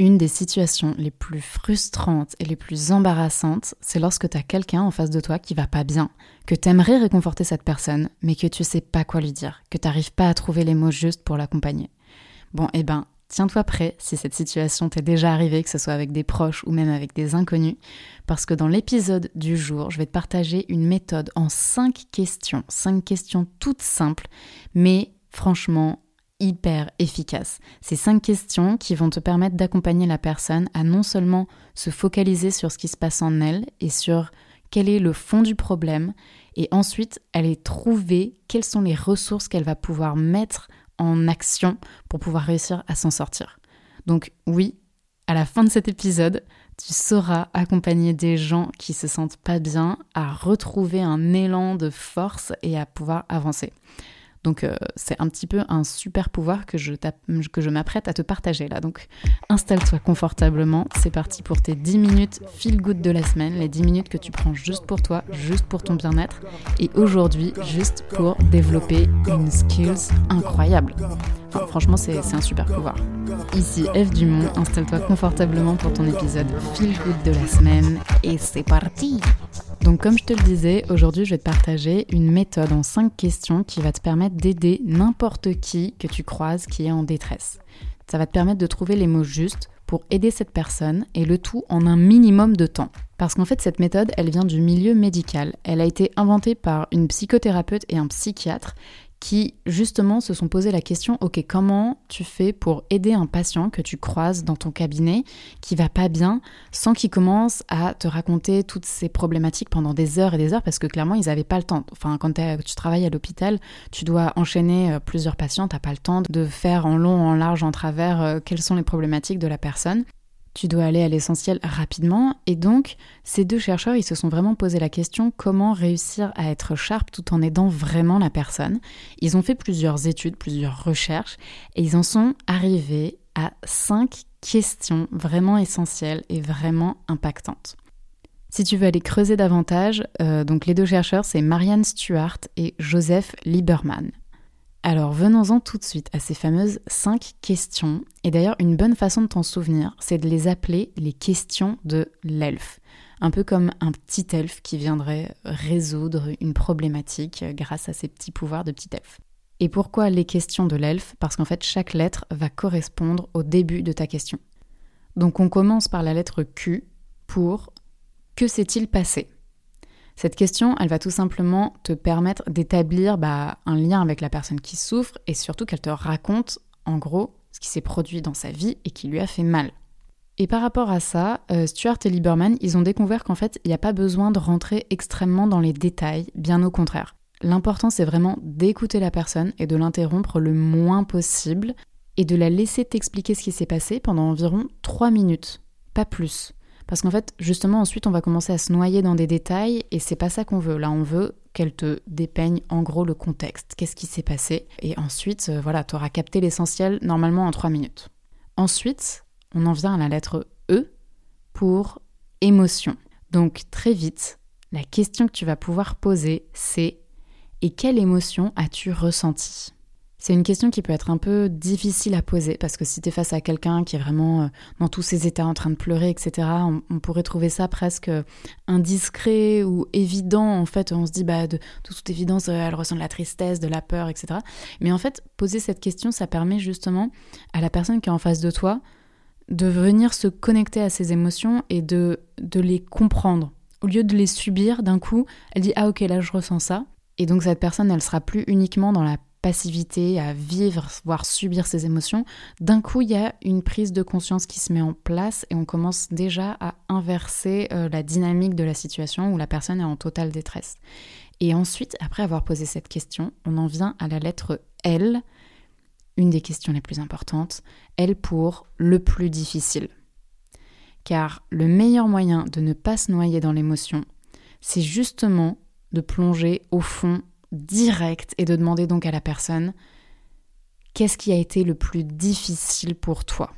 Une des situations les plus frustrantes et les plus embarrassantes, c'est lorsque tu as quelqu'un en face de toi qui va pas bien, que t'aimerais réconforter cette personne, mais que tu sais pas quoi lui dire, que t'arrives pas à trouver les mots justes pour l'accompagner. Bon, eh ben, tiens-toi prêt si cette situation t'est déjà arrivée, que ce soit avec des proches ou même avec des inconnus, parce que dans l'épisode du jour, je vais te partager une méthode en cinq questions, cinq questions toutes simples, mais franchement hyper efficace. Ces cinq questions qui vont te permettre d'accompagner la personne à non seulement se focaliser sur ce qui se passe en elle et sur quel est le fond du problème, et ensuite aller trouver quelles sont les ressources qu'elle va pouvoir mettre en action pour pouvoir réussir à s'en sortir. Donc oui, à la fin de cet épisode, tu sauras accompagner des gens qui se sentent pas bien à retrouver un élan de force et à pouvoir avancer. Donc euh, c'est un petit peu un super pouvoir que je, que je m'apprête à te partager là. Donc installe-toi confortablement, c'est parti pour tes 10 minutes feel good de la semaine, les 10 minutes que tu prends juste pour toi, juste pour ton bien-être et aujourd'hui juste pour développer une skills incroyable. franchement c'est un super pouvoir. Ici F Dumont, installe-toi confortablement pour ton épisode feel good de la semaine et c'est parti donc comme je te le disais, aujourd'hui je vais te partager une méthode en 5 questions qui va te permettre d'aider n'importe qui que tu croises qui est en détresse. Ça va te permettre de trouver les mots justes pour aider cette personne et le tout en un minimum de temps. Parce qu'en fait cette méthode, elle vient du milieu médical. Elle a été inventée par une psychothérapeute et un psychiatre qui justement se sont posé la question ok comment tu fais pour aider un patient que tu croises dans ton cabinet qui va pas bien sans qu'il commence à te raconter toutes ces problématiques pendant des heures et des heures? Parce que clairement ils n'avaient pas le temps. Enfin quand tu travailles à l'hôpital tu dois enchaîner euh, plusieurs patients t'as pas le temps de faire en long en large en travers euh, quelles sont les problématiques de la personne tu dois aller à l'essentiel rapidement. Et donc, ces deux chercheurs, ils se sont vraiment posé la question comment réussir à être sharp tout en aidant vraiment la personne? Ils ont fait plusieurs études, plusieurs recherches, et ils en sont arrivés à cinq questions vraiment essentielles et vraiment impactantes. Si tu veux aller creuser davantage, euh, donc les deux chercheurs, c'est Marianne Stewart et Joseph Lieberman. Alors venons-en tout de suite à ces fameuses 5 questions. Et d'ailleurs, une bonne façon de t'en souvenir, c'est de les appeler les questions de l'elfe. Un peu comme un petit elfe qui viendrait résoudre une problématique grâce à ses petits pouvoirs de petit elfe. Et pourquoi les questions de l'elfe? Parce qu'en fait, chaque lettre va correspondre au début de ta question. Donc on commence par la lettre Q pour Que s'est-il passé? Cette question, elle va tout simplement te permettre d'établir bah, un lien avec la personne qui souffre et surtout qu'elle te raconte en gros ce qui s'est produit dans sa vie et qui lui a fait mal. Et par rapport à ça, euh, Stuart et Lieberman, ils ont découvert qu'en fait, il n'y a pas besoin de rentrer extrêmement dans les détails, bien au contraire. L'important, c'est vraiment d'écouter la personne et de l'interrompre le moins possible et de la laisser t'expliquer ce qui s'est passé pendant environ 3 minutes, pas plus. Parce qu'en fait, justement, ensuite, on va commencer à se noyer dans des détails et c'est pas ça qu'on veut. Là, on veut qu'elle te dépeigne en gros le contexte, qu'est-ce qui s'est passé? Et ensuite, euh, voilà, tu auras capté l'essentiel normalement en trois minutes. Ensuite, on en vient à la lettre E pour émotion. Donc, très vite, la question que tu vas pouvoir poser, c'est et quelle émotion as-tu ressenti c'est une question qui peut être un peu difficile à poser parce que si tu es face à quelqu'un qui est vraiment euh, dans tous ses états en train de pleurer, etc., on, pourrait trouver ça presque indiscret ou évident. En fait, on se dit, bah, de, toute évidence, euh, elle ressent de la tristesse, de la peur, etc. Mais en fait, poser cette question, ça permet justement à la personne qui est en face de toi de venir se connecter à ses émotions et de, de les comprendre. Au lieu de les subir d'un coup, elle dit, ah ok, là je ressens ça. Et donc cette personne, elle sera plus uniquement dans la passivité, à vivre, voire subir ses émotions, d'un coup, il y a une prise de conscience qui se met en place et on commence déjà à inverser euh, la dynamique de la situation où la personne est en totale détresse. Et ensuite, après avoir posé cette question, on en vient à la lettre L, une des questions les plus importantes, L pour le plus difficile. Car le meilleur moyen de ne pas se noyer dans l'émotion, c'est justement de plonger au fond direct et de demander donc à la personne qu'est-ce qui a été le plus difficile pour toi?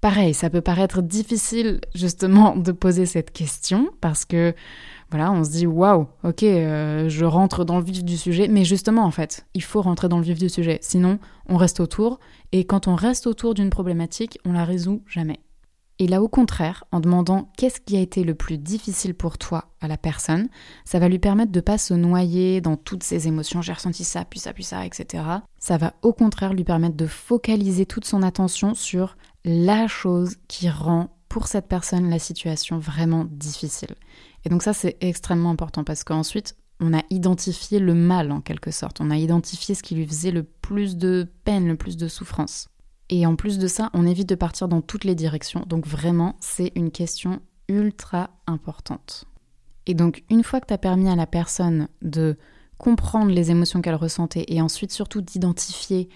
Pareil, ça peut paraître difficile justement de poser cette question parce que Voilà, on se dit waouh, ok, euh, je rentre dans le vif du sujet, mais justement en fait, il faut rentrer dans le vif du sujet, sinon on reste autour, et quand on reste autour d'une problématique, on la résout jamais. Et là, au contraire, en demandant qu'est-ce qui a été le plus difficile pour toi à la personne, ça va lui permettre de pas se noyer dans toutes ses émotions. J'ai ressenti ça, puis ça, puis ça, etc. Ça va au contraire lui permettre de focaliser toute son attention sur la chose qui rend pour cette personne la situation vraiment difficile. Et donc ça, c'est extrêmement important parce qu'ensuite, on a identifié le mal en quelque sorte. On a identifié ce qui lui faisait le plus de peine, le plus de souffrance. Et en plus de ça, on évite de partir dans toutes les directions. Donc vraiment, c'est une question ultra importante. Et donc, une fois que tu as permis à la personne de comprendre les émotions qu'elle ressentait et ensuite surtout d'identifier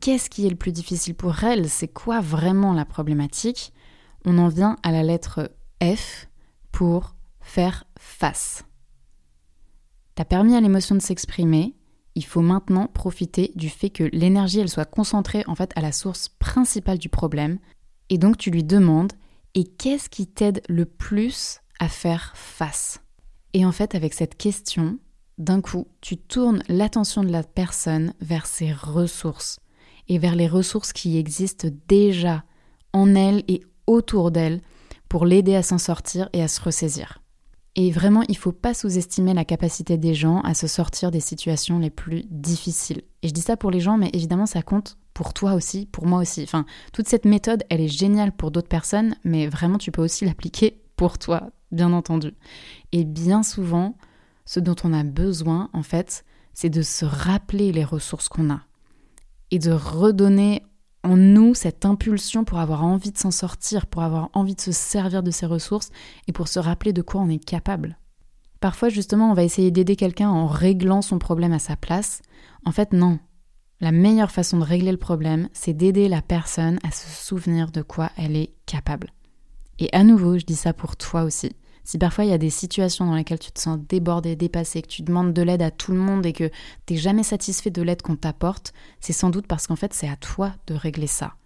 qu'est-ce qui est le plus difficile pour elle, c'est quoi vraiment la problématique, on en vient à la lettre F pour faire face. Tu as permis à l'émotion de s'exprimer, il faut maintenant profiter du fait que l'énergie elle soit concentrée en fait à la source principale du problème et donc tu lui demandes et qu'est-ce qui t'aide le plus à faire face? Et en fait avec cette question, d'un coup, tu tournes l'attention de la personne vers ses ressources et vers les ressources qui existent déjà en elle et autour d'elle pour l'aider à s'en sortir et à se ressaisir. Et vraiment, il ne faut pas sous-estimer la capacité des gens à se sortir des situations les plus difficiles. Et je dis ça pour les gens, mais évidemment, ça compte pour toi aussi, pour moi aussi. Enfin, toute cette méthode, elle est géniale pour d'autres personnes, mais vraiment, tu peux aussi l'appliquer pour toi, bien entendu. Et bien souvent, ce dont on a besoin, en fait, c'est de se rappeler les ressources qu'on a et de redonner en nous cette impulsion pour avoir envie de s'en sortir, pour avoir envie de se servir de ces ressources et pour se rappeler de quoi on est capable. Parfois, justement, on va essayer d'aider quelqu'un en réglant son problème à sa place. En fait, non. La meilleure façon de régler le problème, c'est d'aider la personne à se souvenir de quoi elle est capable. Et à nouveau, je dis ça pour toi aussi. Si parfois il y a des situations dans lesquelles tu te sens débordé, dépassé, que tu demandes de l'aide à tout le monde et que tu n'es jamais satisfait de l'aide qu'on t'apporte, c'est sans doute parce qu'en fait c'est à toi de régler ça.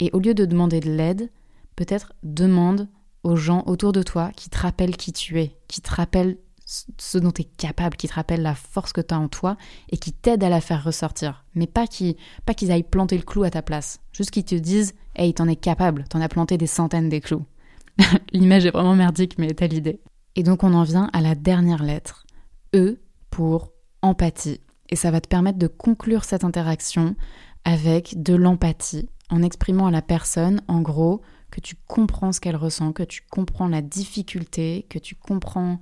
Et au lieu de demander de l'aide, peut-être demande aux gens autour de toi qui te rappellent qui tu es, qui te rappellent ce dont tu es capable, qui te rappellent la force que tu as en toi et qui t'aident à la faire ressortir. Mais pas qu'ils pas qu'ils aillent planter le clou à ta place. Juste qu'ils te disent Hey, t'en es capable, t'en as planté des centaines des clous. L'image est vraiment merdique, mais t'as l'idée. Et donc on en vient à la dernière lettre, E pour empathie. Et ça va te permettre de conclure cette interaction avec de l'empathie, en exprimant à la personne, en gros, que tu comprends ce qu'elle ressent, que tu comprends la difficulté, que tu comprends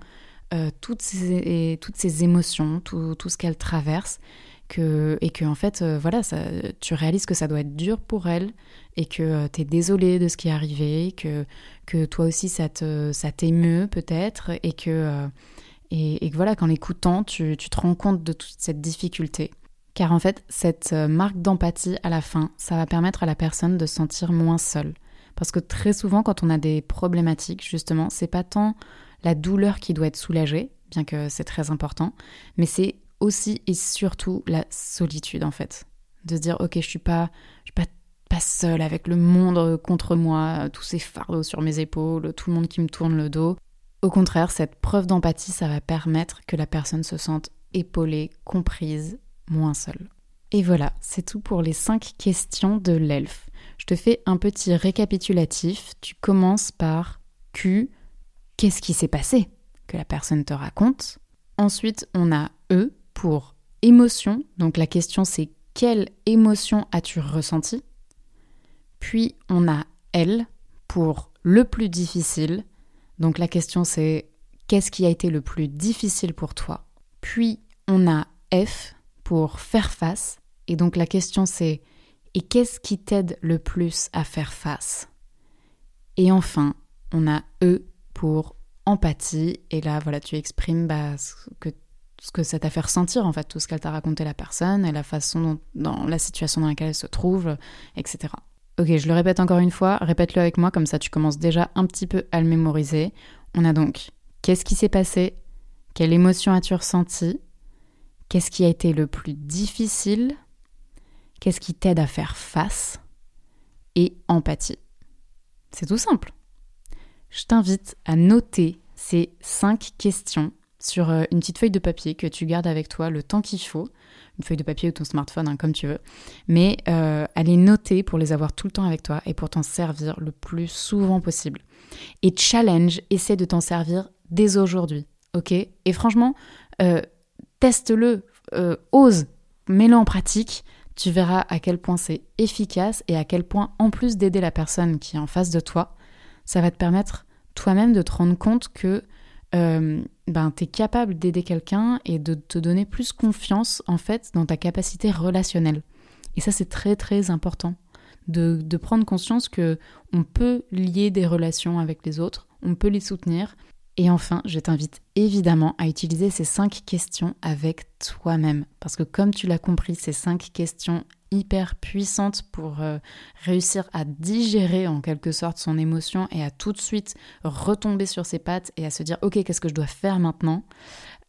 euh, toutes, ces, toutes ces émotions, tout, tout ce qu'elle traverse, et que en fait, euh, voilà, ça, tu réalises que ça doit être dur pour elle et que euh, tu es désolé de ce qui est arrivé, que, que toi aussi ça te ça t'émeut peut-être et que euh, et, que voilà qu'en l'écoutant tu, tu, te rends compte de toute cette difficulté. Car en fait, cette marque d'empathie à la fin, ça va permettre à la personne de se sentir moins seule. Parce que très souvent, quand on a des problématiques, justement, c'est pas tant la douleur qui doit être soulagée, bien que c'est très important, mais c'est aussi et surtout la solitude en fait. De dire ok je suis pas je suis pas pas seule avec le monde contre moi, tous ces fardeaux sur mes épaules, tout le monde qui me tourne le dos. Au contraire, cette preuve d'empathie, ça va permettre que la personne se sente épaulée, comprise, moins seule. Et voilà, c'est tout pour les cinq questions de l'elfe. Je te fais un petit récapitulatif. Tu commences par Q, qu'est-ce qui s'est passé que la personne te raconte? Ensuite, on a E, pour émotion. Donc la question c'est quelle émotion as-tu ressenti Puis on a L pour le plus difficile. Donc la question c'est qu'est-ce qui a été le plus difficile pour toi? Puis on a F pour faire face. Et donc la question c'est et qu'est-ce qui t'aide le plus à faire face? Et enfin, on a E pour empathie. Et là, voilà, tu exprimes bah, ce que ce que ça t'a fait ressentir, en fait, tout ce qu'elle t'a raconté la personne et la façon dont, dans la situation dans laquelle elle se trouve, etc. Ok, je le répète encore une fois, répète-le avec moi, comme ça tu commences déjà un petit peu à le mémoriser. On a donc qu'est-ce qui s'est passé? Quelle émotion as-tu ressenti Qu'est-ce qui a été le plus difficile? Qu'est-ce qui t'aide à faire face? Et empathie. C'est tout simple. Je t'invite à noter c'est cinq questions sur euh, une petite feuille de papier que tu gardes avec toi le temps qu'il faut, une feuille de papier ou ton smartphone, hein, comme tu veux, mais euh, à les noter pour les avoir tout le temps avec toi et pour t'en servir le plus souvent possible. Et challenge, essaie de t'en servir dès aujourd'hui, ok? Et franchement, euh, teste-le, ose, mets-le en pratique, tu verras à quel point c'est efficace et à quel point, en plus d'aider la personne qui est en face de toi, ça va te permettre toi-même de te rendre compte que euh, ben, tu es capable d'aider quelqu'un et de te donner plus confiance en fait dans ta capacité relationnelle. Et ça c'est très très important de, de, prendre conscience que on peut lier des relations avec les autres, on peut les soutenir. Et enfin, je t'invite évidemment à utiliser ces cinq questions avec toi-même. Parce que comme tu l'as compris, ces cinq questions hyper puissante pour euh, réussir à digérer en quelque sorte son émotion et à tout de suite retomber sur ses pattes et à se dire ok qu'est-ce que je dois faire maintenant?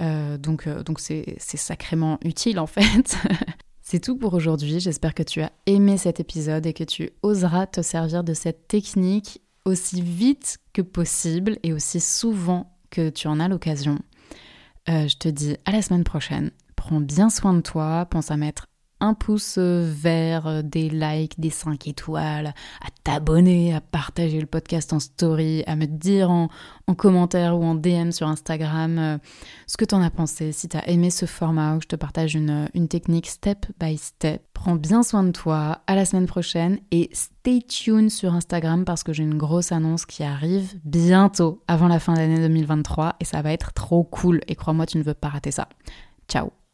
Euh, donc euh, donc c'est sacrément utile en fait C'est tout pour aujourd'hui, j'espère que tu as aimé cet épisode et que tu oseras te servir de cette technique aussi vite que possible et aussi souvent que tu en as l'occasion. je te dis à la semaine prochaine. Prends bien soin de toi, pense à mettre un pouce vert, euh, des likes, des 5 étoiles, à t'abonner, à partager le podcast en story, à me dire en, commentaire ou en DM sur Instagram euh, ce que t'en as pensé, si t'as aimé ce format où je te partage une, une technique step by step. Prends bien soin de toi, à la semaine prochaine et stay tuned sur Instagram parce que j'ai une grosse annonce qui arrive bientôt avant la fin d'année 2023 et ça va être trop cool et crois-moi tu ne veux pas rater ça. Ciao